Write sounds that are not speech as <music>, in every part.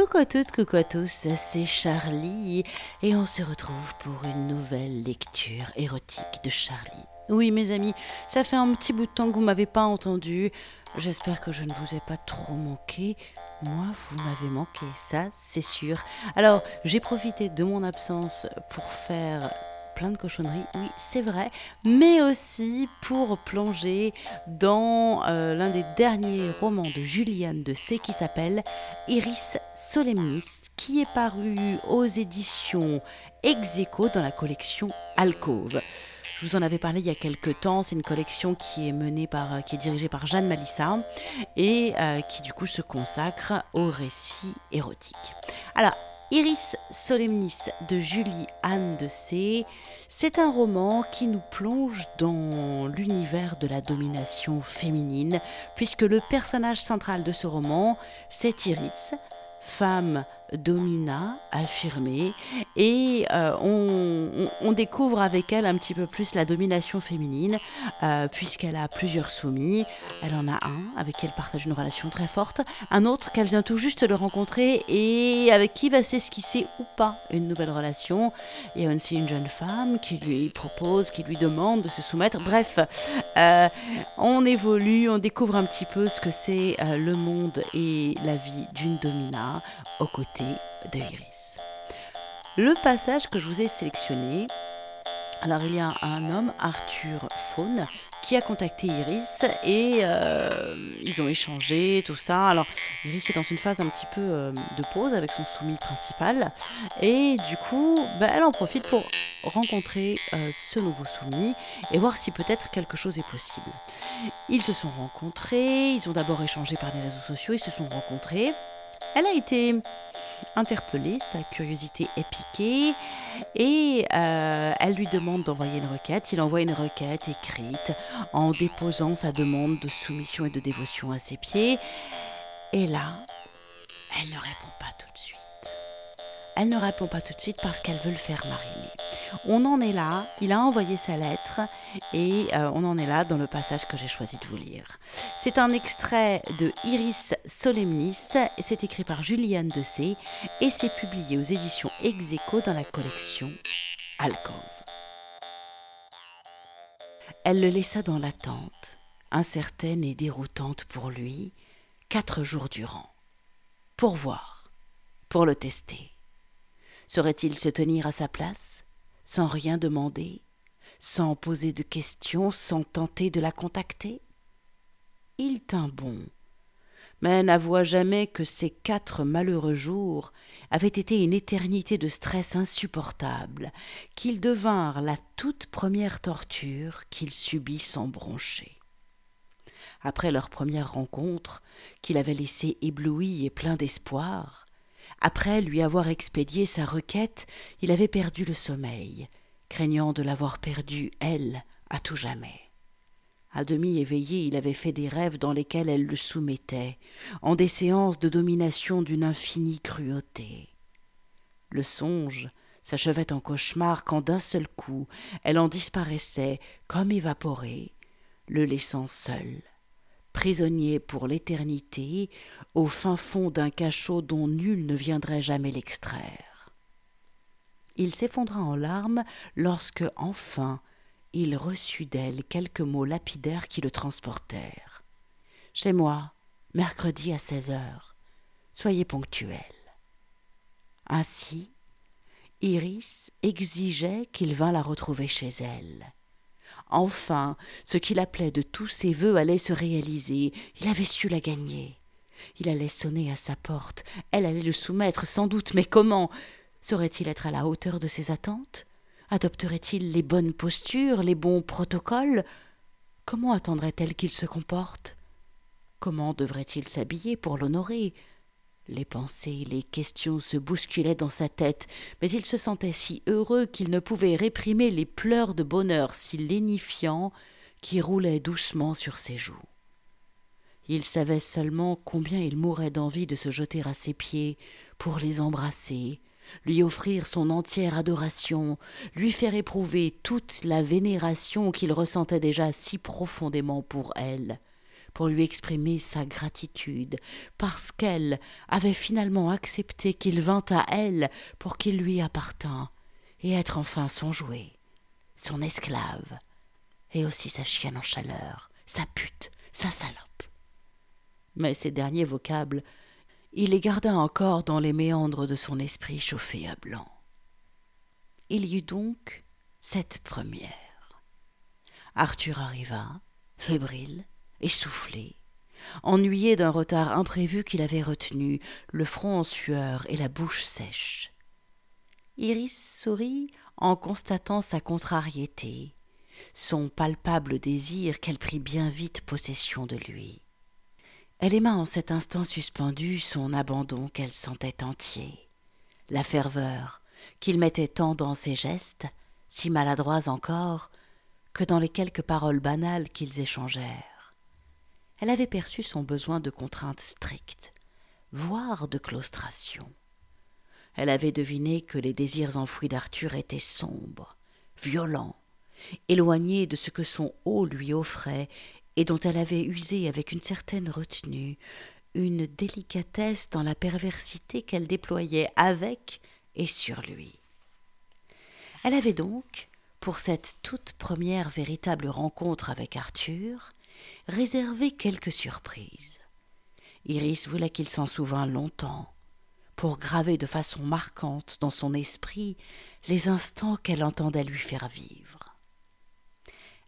Coucou à toutes, coucou à tous, c'est Charlie et on se retrouve pour une nouvelle lecture érotique de Charlie. Oui mes amis, ça fait un petit bout de temps que vous m'avez pas entendu. J'espère que je ne vous ai pas trop manqué. Moi, vous m'avez manqué, ça c'est sûr. Alors, j'ai profité de mon absence pour faire plein de cochonneries, oui, c'est vrai, mais aussi pour plonger dans euh, l'un des derniers romans de Juliane de C qui s'appelle Iris Solemnis, qui est paru aux éditions Execo dans la collection Alcove. Je vous en avais parlé il y a quelques temps. C'est une collection qui est menée par, qui est dirigée par Jeanne Malissa et euh, qui du coup se consacre aux récits érotiques. Alors, Iris Solemnis de Julie Anne de C. C'est un roman qui nous plonge dans l'univers de la domination féminine, puisque le personnage central de ce roman, c'est Iris, femme domina, affirmée, et euh, on, découvre avec elle un petit peu plus la domination féminine, euh, puisqu'elle a plusieurs soumis. Elle en a un avec qui elle partage une relation très forte, un autre qu'elle vient tout juste de rencontrer et avec qui va s'esquisser ou pas une nouvelle relation. Et aussi une jeune femme qui lui propose, qui lui demande de se soumettre. Bref, euh, on évolue, on découvre un petit peu ce que c'est le monde et la vie d'une domina aux côtés de. Le passage que je vous ai sélectionné, alors il y a un homme, Arthur Faune, qui a contacté Iris et euh, ils ont échangé tout ça. Alors Iris est dans une phase un petit peu euh, de pause avec son soumis principal et du coup bah, elle en profite pour rencontrer euh, ce nouveau soumis et voir si peut-être quelque chose est possible. Ils se sont rencontrés, ils ont d'abord échangé par les réseaux sociaux, ils se sont rencontrés. Elle a été interpellée, sa curiosité est piquée et euh, elle lui demande d'envoyer une requête. Il envoie une requête écrite en déposant sa demande de soumission et de dévotion à ses pieds. Et là, elle ne répond Elle ne répond pas tout de suite parce qu'elle veut le faire mariner. On en est là, il a envoyé sa lettre et euh, on en est là dans le passage que j'ai choisi de vous lire. C'est un extrait de Iris Solemnis, c'est écrit par Juliane de C et c'est publié aux éditions Execo dans la collection Alcove. Elle le laissa dans l'attente, incertaine et déroutante pour lui, quatre jours durant, pour voir, pour le tester. Saurait-il se tenir à sa place sans rien demander, sans poser de questions, sans tenter de la contacter? Il tint bon, mais n'avoua jamais que ces quatre malheureux jours avaient été une éternité de stress insupportable, qu'ils devinrent la toute première torture qu'il subit sans broncher. Après leur première rencontre, qu'il avait laissé ébloui et plein d'espoir, après lui avoir expédié sa requête, il avait perdu le sommeil, craignant de l'avoir perdue, elle, à tout jamais. À demi éveillé, il avait fait des rêves dans lesquels elle le soumettait, en des séances de domination d'une infinie cruauté. Le songe s'achevait en cauchemar quand d'un seul coup elle en disparaissait comme évaporée, le laissant seul, prisonnier pour l'éternité, au fin fond d'un cachot dont nul ne viendrait jamais l'extraire. Il s'effondra en larmes lorsque, enfin, il reçut d'elle quelques mots lapidaires qui le transportèrent. Chez moi, mercredi à seize heures. Soyez ponctuel. Ainsi, Iris exigeait qu'il vînt la retrouver chez elle. Enfin, ce qu'il appelait de tous ses vœux allait se réaliser. Il avait su la gagner. Il allait sonner à sa porte. Elle allait le soumettre, sans doute, mais comment Saurait-il être à la hauteur de ses attentes? Adopterait-il les bonnes postures, les bons protocoles? Comment attendrait-elle qu'il se comporte? Comment devrait-il s'habiller pour l'honorer? Les pensées, les questions se bousculaient dans sa tête, mais il se sentait si heureux qu'il ne pouvait réprimer les pleurs de bonheur si lénifiants qui roulaient doucement sur ses joues. Il savait seulement combien il mourrait d'envie de se jeter à ses pieds pour les embrasser, lui offrir son entière adoration, lui faire éprouver toute la vénération qu'il ressentait déjà si profondément pour elle, pour lui exprimer sa gratitude, parce qu'elle avait finalement accepté qu'il vînt à elle pour qu'il lui appartînt, et être enfin son jouet, son esclave, et aussi sa chienne en chaleur, sa pute, sa salope. Mais ces derniers vocables, il les garda encore dans les méandres de son esprit chauffé à blanc. Il y eut donc cette première. Arthur arriva, fébrile, essoufflé, ennuyé d'un retard imprévu qu'il avait retenu, le front en sueur et la bouche sèche. Iris sourit en constatant sa contrariété, son palpable désir qu'elle prit bien vite possession de lui. Elle aima en cet instant suspendu son abandon qu'elle sentait entier, la ferveur qu'il mettait tant dans ses gestes, si maladroits encore, que dans les quelques paroles banales qu'ils échangèrent. Elle avait perçu son besoin de contrainte stricte, voire de claustration. Elle avait deviné que les désirs enfouis d'Arthur étaient sombres, violents, éloignés de ce que son haut lui offrait et dont elle avait usé avec une certaine retenue, une délicatesse dans la perversité qu'elle déployait avec et sur lui. Elle avait donc, pour cette toute première véritable rencontre avec Arthur, réservé quelques surprises. Iris voulait qu'il s'en souvînt longtemps, pour graver de façon marquante dans son esprit les instants qu'elle entendait lui faire vivre.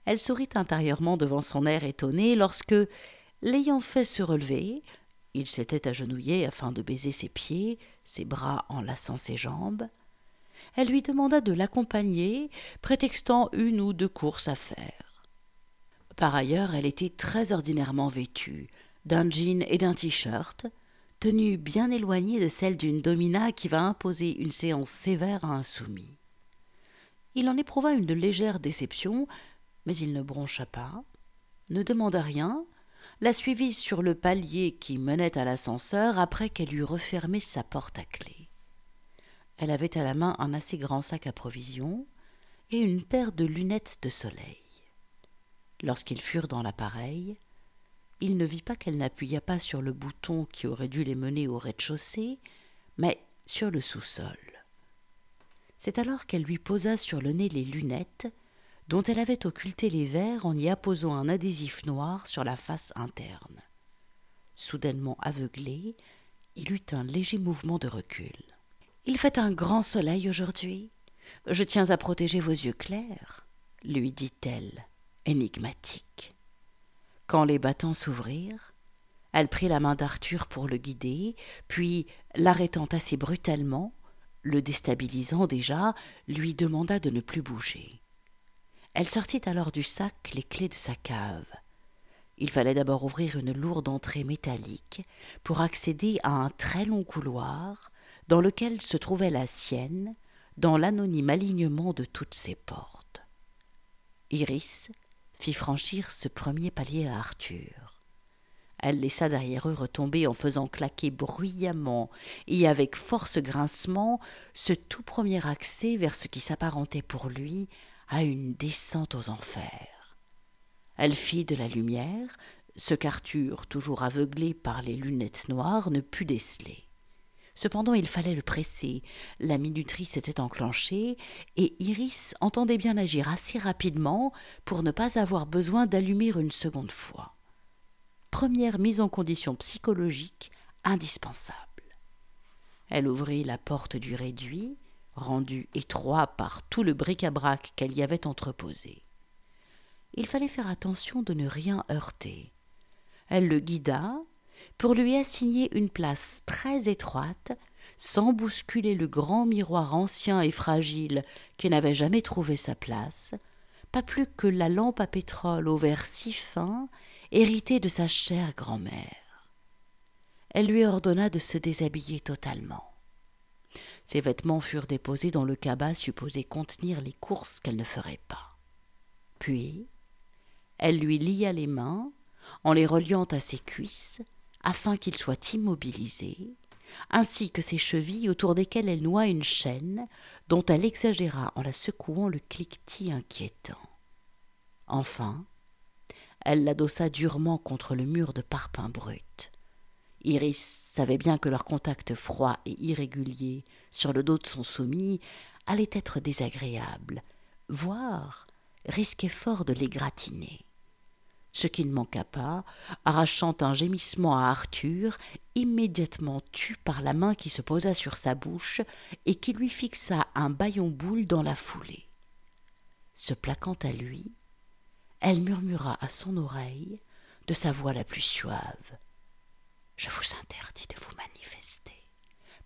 Elle sourit intérieurement devant son air étonné lorsque, l'ayant fait se relever, il s'était agenouillé afin de baiser ses pieds, ses bras enlaçant ses jambes. Elle lui demanda de l'accompagner, prétextant une ou deux courses à faire. Par ailleurs, elle était très ordinairement vêtue, d'un jean et d'un t-shirt, tenue bien éloignée de celle d'une domina qui va imposer une séance sévère à un soumis. Il en éprouva une légère déception mais il ne broncha pas, ne demanda rien, la suivit sur le palier qui menait à l'ascenseur après qu'elle eut refermé sa porte à clé. Elle avait à la main un assez grand sac à provisions et une paire de lunettes de soleil. Lorsqu'ils furent dans l'appareil, il ne vit pas qu'elle n'appuya pas sur le bouton qui aurait dû les mener au rez-de-chaussée, mais sur le sous-sol. C'est alors qu'elle lui posa sur le nez les lunettes dont elle avait occulté les verres en y apposant un adhésif noir sur la face interne. Soudainement aveuglé, il eut un léger mouvement de recul. Il fait un grand soleil aujourd'hui. Je tiens à protéger vos yeux clairs, lui dit-elle, énigmatique. Quand les battants s'ouvrirent, elle prit la main d'Arthur pour le guider, puis, l'arrêtant assez brutalement, le déstabilisant déjà, lui demanda de ne plus bouger. Elle sortit alors du sac les clés de sa cave. Il fallait d'abord ouvrir une lourde entrée métallique pour accéder à un très long couloir dans lequel se trouvait la sienne, dans l'anonyme alignement de toutes ses portes. Iris fit franchir ce premier palier à Arthur. Elle laissa derrière eux retomber en faisant claquer bruyamment et avec force grincement ce tout premier accès vers ce qui s'apparentait pour lui à une descente aux enfers. Elle fit de la lumière, ce qu'Arthur, toujours aveuglé par les lunettes noires, ne put déceler. Cependant, il fallait le presser. La minuterie s'était enclenchée, et Iris entendait bien agir assez rapidement pour ne pas avoir besoin d'allumer une seconde fois. Première mise en condition psychologique indispensable. Elle ouvrit la porte du réduit, rendu étroit par tout le bric-à-brac qu'elle y avait entreposé. Il fallait faire attention de ne rien heurter. Elle le guida pour lui assigner une place très étroite, sans bousculer le grand miroir ancien et fragile qui n'avait jamais trouvé sa place, pas plus que la lampe à pétrole au verre si fin, héritée de sa chère grand-mère. Elle lui ordonna de se déshabiller totalement. Ses vêtements furent déposés dans le cabas supposé contenir les courses qu'elle ne ferait pas. Puis, elle lui lia les mains en les reliant à ses cuisses afin qu'il soit immobilisé, ainsi que ses chevilles autour desquelles elle noua une chaîne dont elle exagéra en la secouant le cliquetis inquiétant. Enfin, Elle l'adossa durement contre le mur de parpaing brut. Iris savait bien que leur contact froid et irrégulier sur le dos de son soumis allait être désagréable, voire risquait fort de l'égratigner. Ce qui ne manqua pas, arrachant un gémissement à Arthur, immédiatement tu par la main qui se posa sur sa bouche et qui lui fixa un baillon boule dans la foulée. Se plaquant à lui, elle murmura à son oreille, de sa voix la plus suave. Je vous interdis de vous manifester,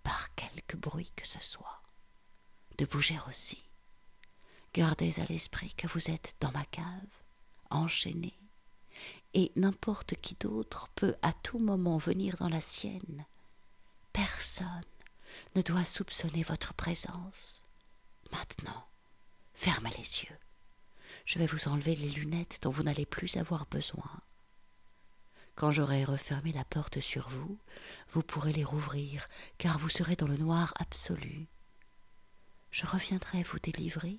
par quelque bruit que ce soit, de bouger aussi. Gardez à l'esprit que vous êtes dans ma cave, enchaîné, et n'importe qui d'autre peut à tout moment venir dans la sienne. Personne ne doit soupçonner votre présence. Maintenant, fermez les yeux. Je vais vous enlever les lunettes dont vous n'allez plus avoir besoin. Quand j'aurai refermé la porte sur vous, vous pourrez les rouvrir, car vous serez dans le noir absolu. Je reviendrai vous délivrer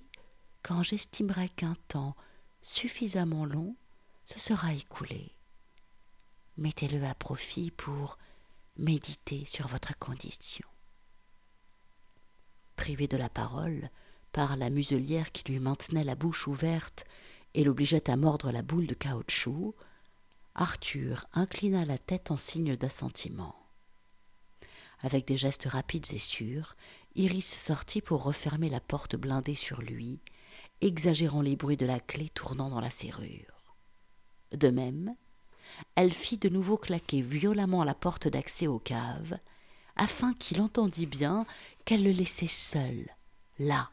quand j'estimerai qu'un temps suffisamment long se sera écoulé. Mettez-le à profit pour méditer sur votre condition. Privé de la parole, par la muselière qui lui maintenait la bouche ouverte et l'obligeait à mordre la boule de caoutchouc, Arthur inclina la tête en signe d'assentiment. Avec des gestes rapides et sûrs, Iris sortit pour refermer la porte blindée sur lui, exagérant les bruits de la clé tournant dans la serrure. De même, elle fit de nouveau claquer violemment la porte d'accès aux caves, afin qu'il entendît bien qu'elle le laissait seul, là,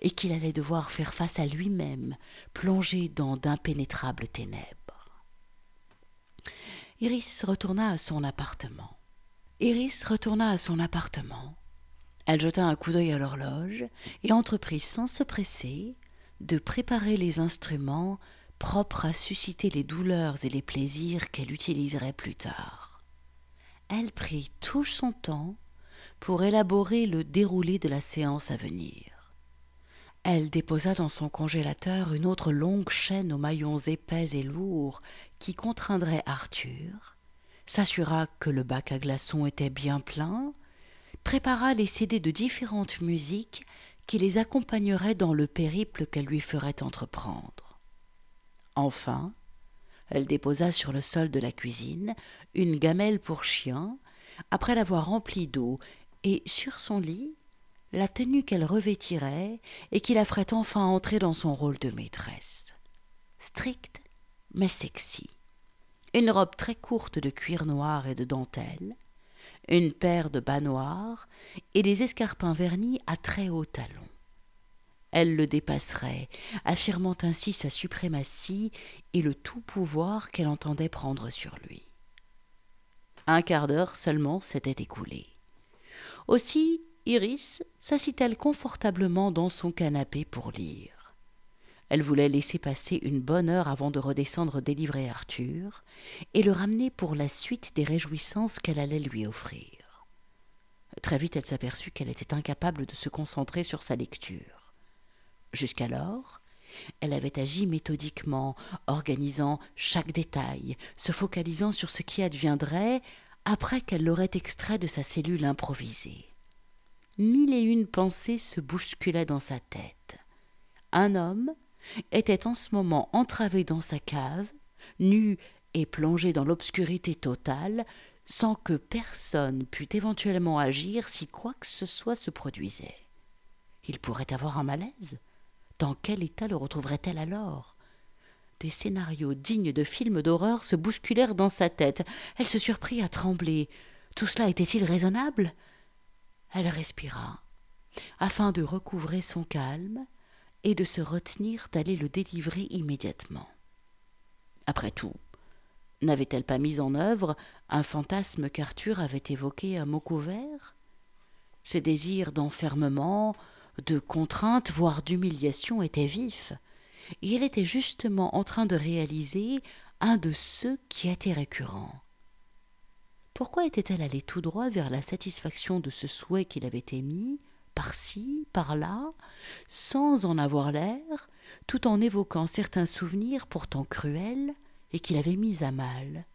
et qu'il allait devoir faire face à lui-même, plongé dans d'impénétrables ténèbres. Iris retourna à son appartement. Iris retourna à son appartement. Elle jeta un coup d'œil à l'horloge et entreprit sans se presser de préparer les instruments propre à susciter les douleurs et les plaisirs qu'elle utiliserait plus tard. Elle prit tout son temps pour élaborer le déroulé de la séance à venir. Elle déposa dans son congélateur une autre longue chaîne aux maillons épais et lourds qui contraindrait Arthur, s'assura que le bac à glaçons était bien plein, prépara les CD de différentes musiques qui les accompagneraient dans le périple qu'elle lui ferait entreprendre. Enfin, elle déposa sur le sol de la cuisine une gamelle pour chien, après l'avoir remplie d'eau, et sur son lit la tenue qu'elle revêtirait et qui la ferait enfin entrer dans son rôle de maîtresse. Stricte, mais sexy. Une robe très courte de cuir noir et de dentelle, une paire de bas noirs et des escarpins vernis à très hauts talons. Elle le dépasserait, affirmant ainsi sa suprématie et le tout pouvoir qu'elle entendait prendre sur lui. Un quart d'heure seulement s'était écoulé. Aussi, Iris s'assit-elle confortablement dans son canapé pour lire. Elle voulait laisser passer une bonne heure avant de redescendre délivrer Arthur et le ramener pour la suite des réjouissances qu'elle allait lui offrir. Très vite elle s'aperçut qu'elle était incapable de se concentrer sur sa lecture. Jusqu'alors, elle avait agi méthodiquement, organisant chaque détail, se focalisant sur ce qui adviendrait après qu'elle l'aurait extrait de sa cellule improvisée. Mille et une pensées se bousculaient dans sa tête. Un homme était en ce moment entravé dans sa cave, nu et plongé dans l'obscurité totale, sans que personne pût éventuellement agir si quoi que ce soit se produisait. Il pourrait avoir un malaise, dans quel état le retrouverait-elle alors? Des scénarios dignes de films d'horreur se bousculèrent dans sa tête. Elle se surprit à trembler. Tout cela était-il raisonnable? Elle respira, afin de recouvrer son calme et de se retenir d'aller le délivrer immédiatement. Après tout, n'avait-elle pas mis en œuvre un fantasme qu'Arthur avait évoqué à mots couverts Ses désirs d'enfermement, de contrainte, voire d'humiliation était vif, et elle était justement en train de réaliser un de ceux qui étaient récurrents. Pourquoi était-elle allée tout droit vers la satisfaction de ce souhait qu'il avait émis, par-ci, par-là, sans en avoir l'air, tout en évoquant certains souvenirs pourtant cruels et qui l'avait mise à mal?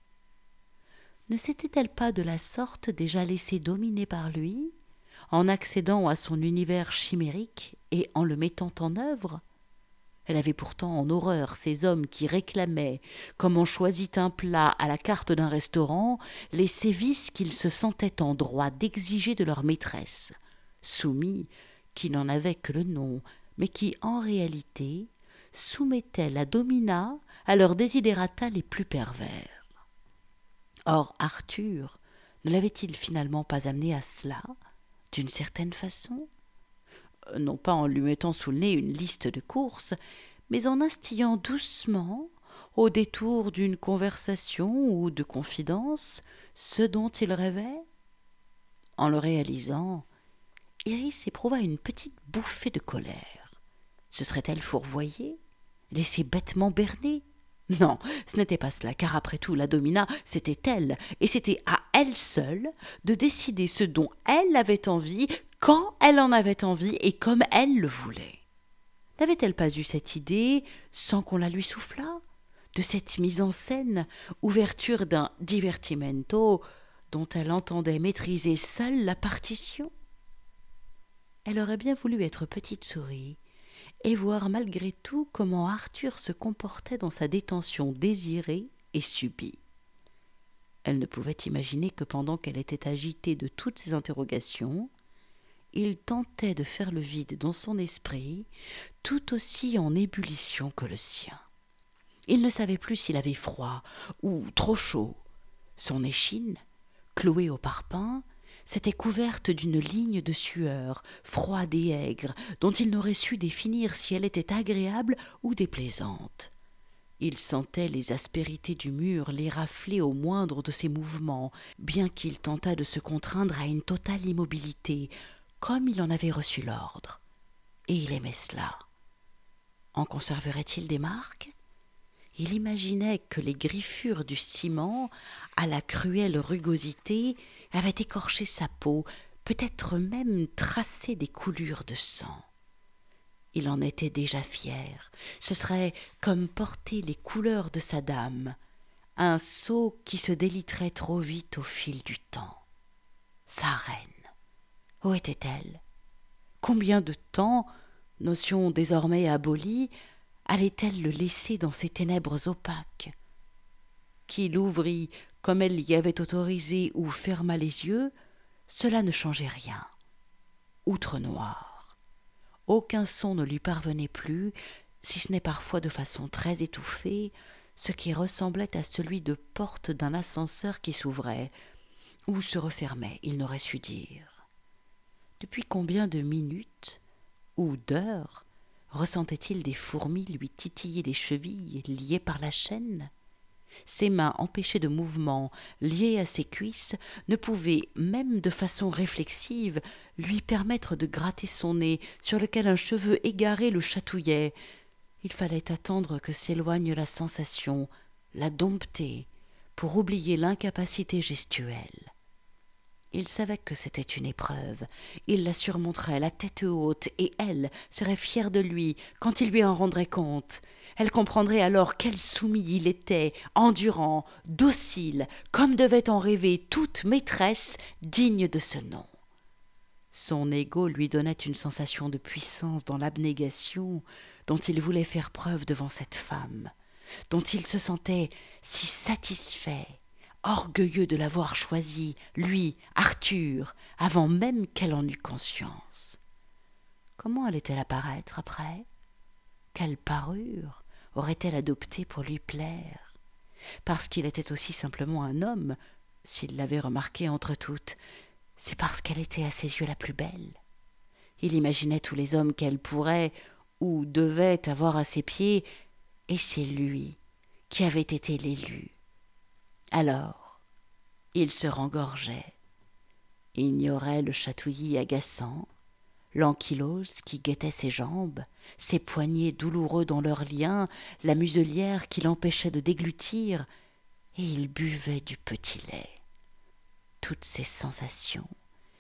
Ne s'était-elle pas de la sorte déjà laissée dominer par lui, en accédant à son univers chimérique et en le mettant en œuvre Elle avait pourtant en horreur ces hommes qui réclamaient, comme on choisit un plat à la carte d'un restaurant, les sévices qu'ils se sentaient en droit d'exiger de leur maîtresse, soumis, qui n'en avaient que le nom, mais qui, en réalité, soumettaient la domina à leurs désidérata les plus pervers. Or Arthur ne l'avait-il finalement pas amené à cela, d'une certaine façon euh, Non pas en lui mettant sous le nez une liste de courses, mais en instillant doucement, au détour d'une conversation ou de confidence, ce dont il rêvait En le réalisant, Iris éprouva une petite bouffée de colère. Se serait-elle fourvoyée, laissée bêtement berner? <laughs> non, ce n'était pas cela, car après tout, la domina, c'était elle, et c'était à elle seule de décider ce dont elle avait envie, quand elle en avait envie et comme elle le voulait. N'avait-elle pas eu cette idée, sans qu'on la lui soufflât, de cette mise en scène, ouverture d'un divertimento dont elle entendait maîtriser seule la partition? Elle aurait bien voulu être petite souris, et voir malgré tout comment Arthur se comportait dans sa détention désirée et subie. Elle ne pouvait imaginer que pendant qu'elle était agitée de toutes ces interrogations, il tentait de faire le vide dans son esprit, tout aussi en ébullition que le sien. Il ne savait plus s'il avait froid ou trop chaud. Son échine, clouée au parpaing, s'était couverte d'une ligne de sueur, froide et aigre, dont il n'aurait su définir si elle était agréable ou déplaisante. Il sentait les aspérités du mur les rafler au moindre de ses mouvements, bien qu'il tentât de se contraindre à une totale immobilité, comme il en avait reçu l'ordre. Et il aimait cela. En conserverait-il des marques? Il imaginait que les griffures du ciment, à la cruelle rugosité, avaient écorché sa peau, peut-être même tracé des coulures de sang. Il en était déjà fier. Ce serait comme porter les couleurs de sa dame, un sceau qui se déliterait trop vite au fil du temps. Sa reine. Où était-elle? Combien de temps, notion désormais abolie, allait-elle le laisser dans ces ténèbres opaques? Qu'il l'ouvrit comme elle l'y avait autorisé ou ferma les yeux, cela ne changeait rien. Outre noir. Aucun son ne lui parvenait plus, si ce n'est parfois de façon très étouffée, ce qui ressemblait à celui de porte d'un ascenseur qui s'ouvrait ou se refermait, il n'aurait su dire. Depuis combien de minutes ou d'heures ressentait-il des fourmis lui titiller les chevilles liées par la chaîne? Ses mains empêchées de mouvement, liées à ses cuisses, ne pouvaient, même de façon réflexive, lui permettre de gratter son nez, sur lequel un cheveu égaré le chatouillait. Il fallait attendre que s'éloigne la sensation, la dompter, pour oublier l'incapacité gestuelle. Il savait que c'était une épreuve. Il la surmonterait la tête haute, et elle serait fière de lui quand il lui en rendrait compte. Elle comprendrait alors quel soumis il était, endurant, docile, comme devait en rêver toute maîtresse digne de ce nom. Son ego lui donnait une sensation de puissance dans l'abnégation dont il voulait faire preuve devant cette femme, dont il se sentait si satisfait, orgueilleux de l'avoir choisi, lui, Arthur, avant même qu'elle en eût conscience. Comment allait-elle apparaître après? Quelle parure aurait-elle adoptée pour lui plaire? Parce qu'il était aussi simplement un homme, s'il l'avait remarqué entre toutes, c'est parce qu'elle était à ses yeux la plus belle. Il imaginait tous les hommes qu'elle pourrait ou devait avoir à ses pieds, et c'est lui qui avait été l'élu. Alors, il se rengorgeait, ignorait le chatouillis agaçant, l'ankylose qui guettait ses jambes, ses poignets douloureux dans leurs liens, la muselière qui l'empêchait de déglutir, et il buvait du petit lait. Toutes ces sensations,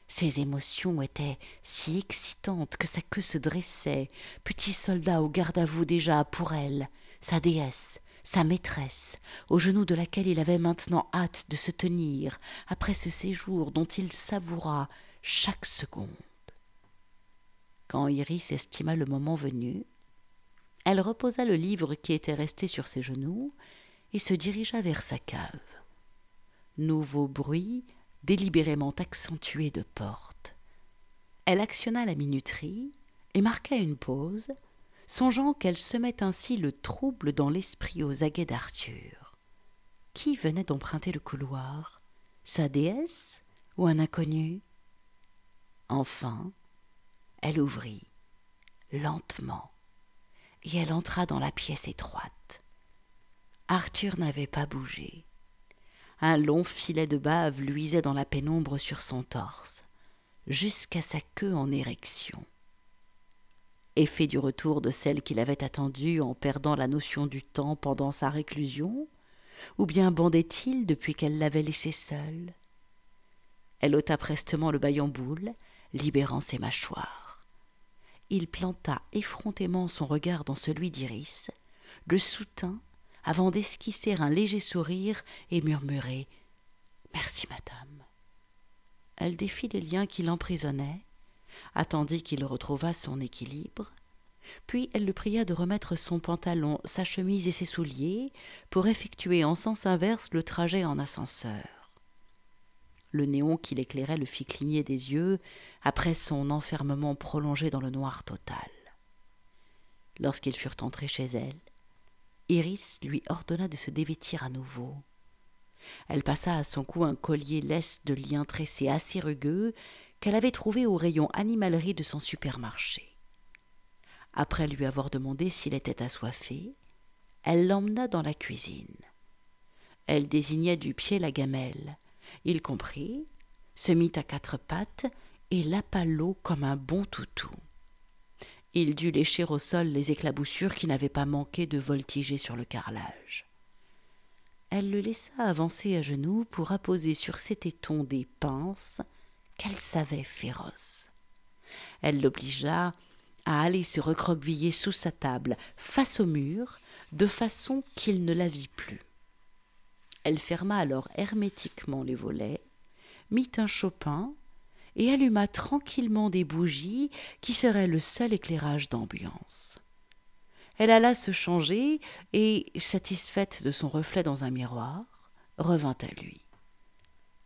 ces émotions étaient si excitantes que sa queue se dressait, petit soldat au garde à vous déjà pour elle, sa déesse, sa maîtresse, aux genoux de laquelle il avait maintenant hâte de se tenir après ce séjour dont il savoura chaque seconde. Quand Iris estima le moment venu, elle reposa le livre qui était resté sur ses genoux et se dirigea vers sa cave. Nouveau bruit délibérément accentué de porte. Elle actionna la minuterie et marqua une pause, songeant qu'elle semait ainsi le trouble dans l'esprit aux aguets d'Arthur. Qui venait d'emprunter le couloir? Sa déesse ou un inconnu? Enfin, elle ouvrit, lentement, et elle entra dans la pièce étroite. Arthur n'avait pas bougé. Un long filet de bave luisait dans la pénombre sur son torse, jusqu'à sa queue en érection. Effet du retour de celle qu'il avait attendue en perdant la notion du temps pendant sa réclusion, ou bien bandait-il depuis qu'elle l'avait laissé seule? Elle ôta prestement le bail en boule, libérant ses mâchoires. Il planta effrontément son regard dans celui d'Iris, le soutint avant d'esquisser un léger sourire et murmurer Merci, madame. Elle défit les liens qui l'emprisonnaient, attendit qu'il retrouvât son équilibre, puis elle le pria de remettre son pantalon, sa chemise et ses souliers pour effectuer en sens inverse le trajet en ascenseur. Le néon qui l'éclairait le fit cligner des yeux après son enfermement prolongé dans le noir total. Lorsqu'ils furent entrés chez elle, Iris lui ordonna de se dévêtir à nouveau. Elle passa à son cou un collier lisse de liens tressés assez rugueux qu'elle avait trouvé au rayon animalerie de son supermarché. Après lui avoir demandé s'il était assoiffé, elle l'emmena dans la cuisine. Elle désignait du pied la gamelle, il comprit, se mit à quatre pattes et lapa l'eau comme un bon toutou. Il dut lécher au sol les éclaboussures qui n'avaient pas manqué de voltiger sur le carrelage. Elle le laissa avancer à genoux pour apposer sur ses tétons des pinces qu'elle savait féroces. Elle l'obligea à aller se recroqueviller sous sa table, face au mur, de façon qu'il ne la vit plus. Elle ferma alors hermétiquement les volets, mit un chopin et alluma tranquillement des bougies qui seraient le seul éclairage d'ambiance. Elle alla se changer et, satisfaite de son reflet dans un miroir, revint à lui.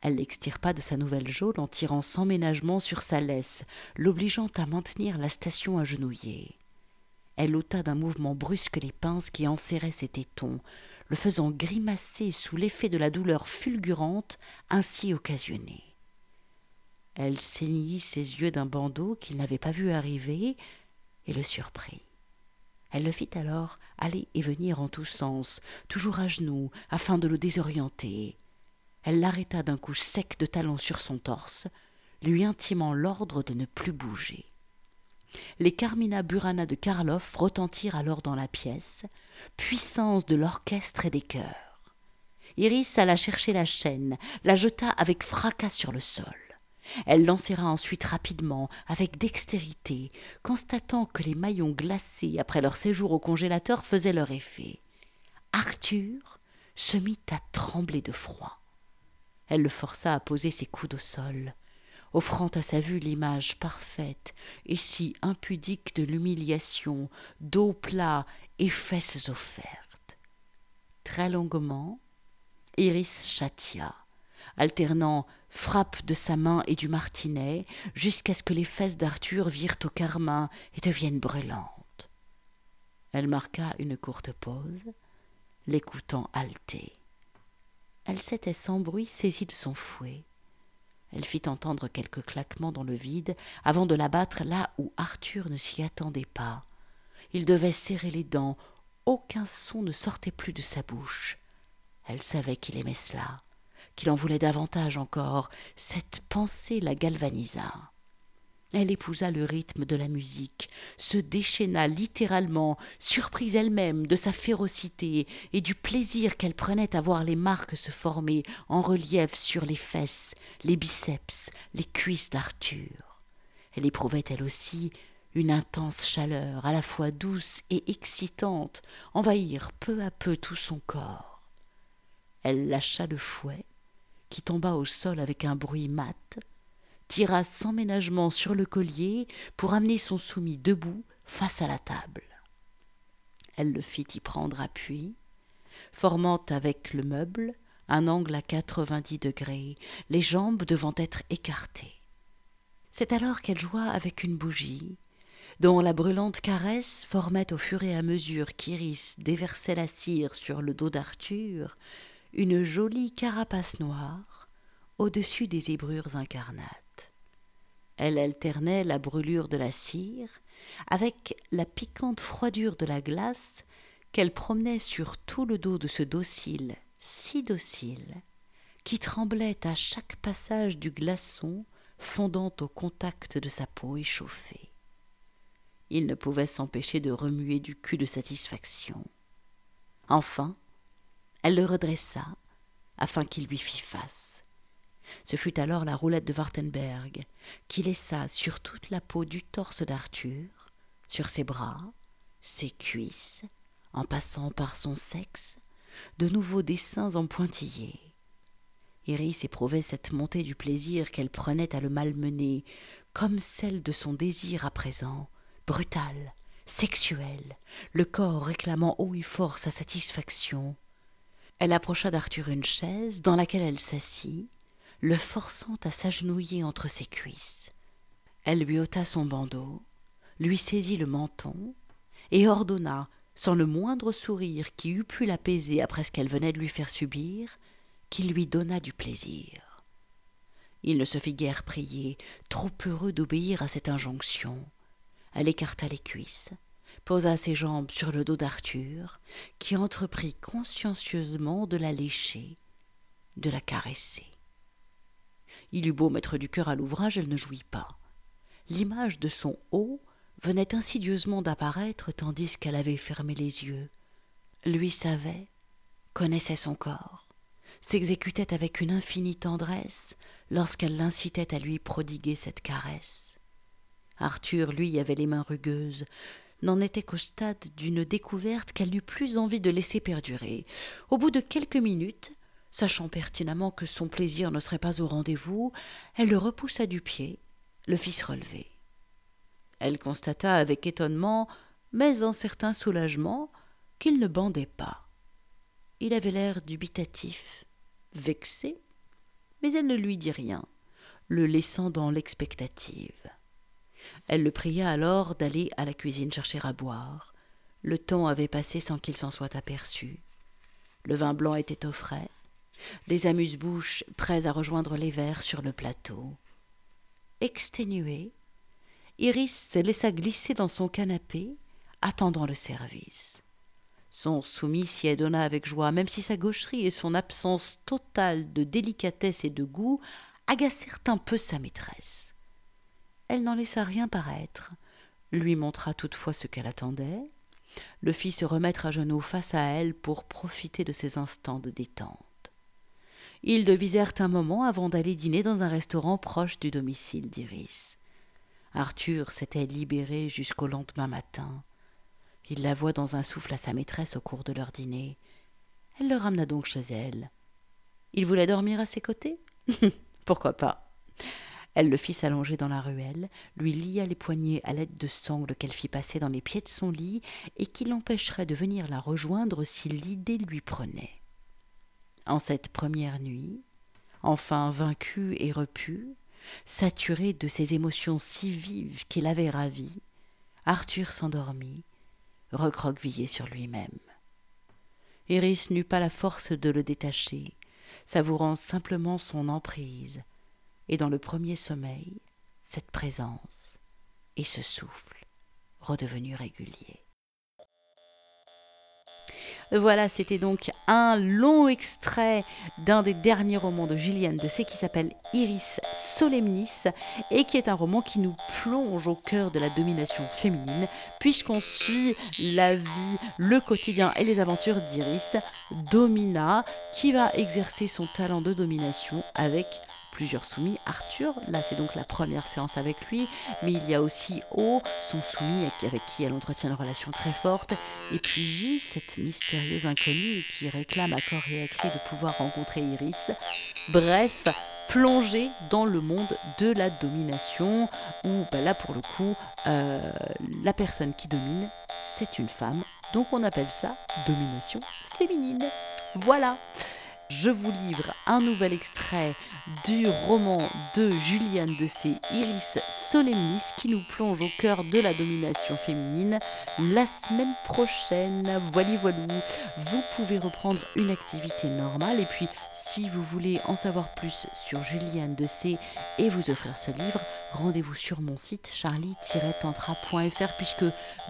Elle l'extirpa de sa nouvelle geôle en tirant sans ménagement sur sa laisse, l'obligeant à maintenir la station agenouillée. Elle ôta d'un mouvement brusque les pinces qui enserraient ses tétons, le faisant grimacer sous l'effet de la douleur fulgurante ainsi occasionnée. Elle ceignit ses yeux d'un bandeau qu'il n'avait pas vu arriver et le surprit. Elle le fit alors aller et venir en tous sens, toujours à genoux, afin de le désorienter. Elle l'arrêta d'un coup sec de talon sur son torse, lui intimant l'ordre de ne plus bouger. Les Carmina Burana de Karloff retentirent alors dans la pièce, puissance de l'orchestre et des chœurs. Iris alla chercher la chaîne, la jeta avec fracas sur le sol. Elle l'enserra ensuite rapidement, avec dextérité, constatant que les maillons glacés après leur séjour au congélateur faisaient leur effet. Arthur se mit à trembler de froid. Elle le força à poser ses coudes au sol offrant à sa vue l'image parfaite et si impudique de l'humiliation, dos plat et fesses offertes. Très longuement, Iris châtia, alternant frappe de sa main et du martinet, jusqu'à ce que les fesses d'Arthur virent au carmin et deviennent brûlantes. Elle marqua une courte pause, l'écoutant halter. Elle s'était sans bruit saisie de son fouet. Elle fit entendre quelques claquements dans le vide avant de l'abattre là où Arthur ne s'y attendait pas. Il devait serrer les dents. Aucun son ne sortait plus de sa bouche. Elle savait qu'il aimait cela, qu'il en voulait davantage encore. Cette pensée la galvanisa. Elle épousa le rythme de la musique, se déchaîna littéralement, surprise elle-même de sa férocité et du plaisir qu'elle prenait à voir les marques se former en relief sur les fesses, les biceps, les cuisses d'Arthur. Elle éprouvait elle aussi une intense chaleur, à la fois douce et excitante, envahirent peu à peu tout son corps. Elle lâcha le fouet, qui tomba au sol avec un bruit mat, tira sans ménagement sur le collier pour amener son soumis debout face à la table. Elle le fit y prendre appui, formant avec le meuble un angle à quatre-vingt-dix degrés, les jambes devant être écartées. C'est alors qu'elle joua avec une bougie, dont la brûlante caresse formait au fur et à mesure qu'Iris déversait la cire sur le dos d'Arthur une jolie carapace noire au-dessus des zébrures incarnates. Elle alternait la brûlure de la cire avec la piquante froidure de la glace qu'elle promenait sur tout le dos de ce docile, si docile, qui tremblait à chaque passage du glaçon fondant au contact de sa peau échauffée. Il ne pouvait s'empêcher de remuer du cul de satisfaction. Enfin, elle le redressa, afin qu'il lui fît face. Ce fut alors la roulette de Wartenberg, qui laissa sur toute la peau du torse d'Arthur, sur ses bras, ses cuisses, en passant par son sexe, de nouveaux dessins en pointillés. Iris éprouvait cette montée du plaisir qu'elle prenait à le malmener, comme celle de son désir à présent, brutal, sexuel, le corps réclamant haut et fort sa satisfaction. Elle approcha d'Arthur une chaise dans laquelle elle s'assit, le forçant à s'agenouiller entre ses cuisses. Elle lui ôta son bandeau, lui saisit le menton, et ordonna, sans le moindre sourire qui eût pu l'apaiser après ce qu'elle venait de lui faire subir, qu'il lui donna du plaisir. Il ne se fit guère prier, trop heureux d'obéir à cette injonction. Elle écarta les cuisses, posa ses jambes sur le dos d'Arthur, qui entreprit consciencieusement de la lécher, de la caresser. Il eut beau mettre du cœur à l'ouvrage, elle ne jouit pas. L'image de son haut venait insidieusement d'apparaître tandis qu'elle avait fermé les yeux. Lui savait, connaissait son corps, s'exécutait avec une infinie tendresse lorsqu'elle l'incitait à lui prodiguer cette caresse. Arthur, lui, avait les mains rugueuses, n'en était qu'au stade d'une découverte qu'elle n'eut plus envie de laisser perdurer. Au bout de quelques minutes, sachant pertinemment que son plaisir ne serait pas au rendez-vous, elle le repoussa du pied, le fit se relever. Elle constata avec étonnement, mais un certain soulagement, qu'il ne bandait pas. Il avait l'air dubitatif, vexé, mais elle ne lui dit rien, le laissant dans l'expectative. Elle le pria alors d'aller à la cuisine chercher à boire. Le temps avait passé sans qu'il s'en soit aperçu. Le vin blanc était au frais, des amuse-bouches prêts à rejoindre les verres sur le plateau. Exténuée, Iris se laissa glisser dans son canapé, attendant le service. Son soumis s'y adonna avec joie, même si sa gaucherie et son absence totale de délicatesse et de goût agacèrent un peu sa maîtresse. Elle n'en laissa rien paraître, lui montra toutefois ce qu'elle attendait, le fit se remettre à genoux face à elle pour profiter de ces instants de détente. Ils devisèrent un moment avant d'aller dîner dans un restaurant proche du domicile d'Iris. Arthur s'était libéré jusqu'au lendemain matin. Il la voit dans un souffle à sa maîtresse au cours de leur dîner. Elle le ramena donc chez elle. Il voulait dormir à ses côtés? <laughs> Pourquoi pas? Elle le fit s'allonger dans la ruelle, lui lia les poignets à l'aide de sangles qu'elle fit passer dans les pieds de son lit et qui l'empêcheraient de venir la rejoindre si l'idée lui prenait. En cette première nuit, enfin vaincu et repu, saturé de ces émotions si vives qu'il avait ravies, Arthur s'endormit recroquevillé sur lui-même. Iris n'eut pas la force de le détacher, savourant simplement son emprise, et dans le premier sommeil, cette présence et ce souffle redevenus réguliers. Voilà, c'était donc un long extrait d'un des derniers romans de Juliane de qui s'appelle Iris Solemnis et qui est un roman qui nous plonge au cœur de la domination féminine puisqu'on suit la vie, le quotidien et les aventures d'Iris, Domina, qui va exercer son talent de domination avec plusieurs soumis. Arthur, là c'est donc la première séance avec lui, mais il y a aussi O, son soumis avec qui elle entretient une relation très forte, et puis J, cette mystérieuse inconnue qui réclame à corps et à cri de pouvoir rencontrer Iris. Bref, plonger dans le monde de la domination, où bah là pour le coup, euh, la personne qui domine, c'est une femme, donc on appelle ça domination féminine. Voilà. Je vous livre un nouvel extrait du roman de Juliane de C. Iris Solemnis qui nous plonge au cœur de la domination féminine la semaine prochaine. Voilà, voilà. Vous pouvez reprendre une activité normale et puis si vous voulez en savoir plus sur Juliane de C et vous offrir ce livre, rendez-vous sur mon site charlie-tantra.fr puisque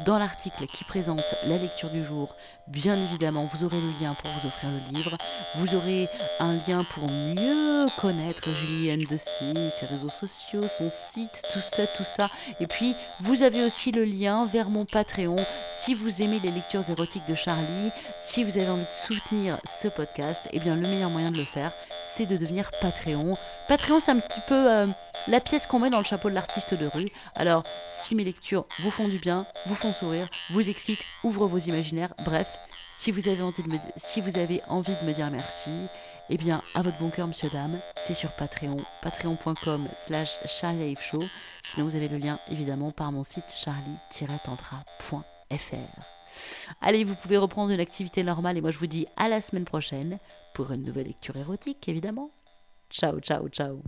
dans l'article qui présente la lecture du jour, bien évidemment, vous aurez le lien pour vous offrir le livre. Vous aurez un lien pour mieux connaître Juliane de ses réseaux sociaux, son site, tout ça, tout ça. Et puis, vous avez aussi le lien vers mon Patreon si vous aimez les lectures érotiques de Charlie, si vous avez envie de soutenir ce podcast, eh bien le meilleur moyen de le faire, c'est de devenir Patreon. Patreon, c'est un petit peu euh, la pièce qu'on met dans le chapeau de l'artiste de rue. Alors, si mes lectures vous font du bien, vous font sourire, vous excitent, ouvrent vos imaginaires, bref, si vous avez envie de me, si vous avez envie de me dire merci, eh bien, à votre bon cœur, monsieur, dame, c'est sur Patreon, patreon.com slash Show. Sinon, vous avez le lien, évidemment, par mon site charlie-tantra.fr. Allez, vous pouvez reprendre une activité normale et moi je vous dis à la semaine prochaine pour une nouvelle lecture érotique, évidemment. Ciao, ciao, ciao.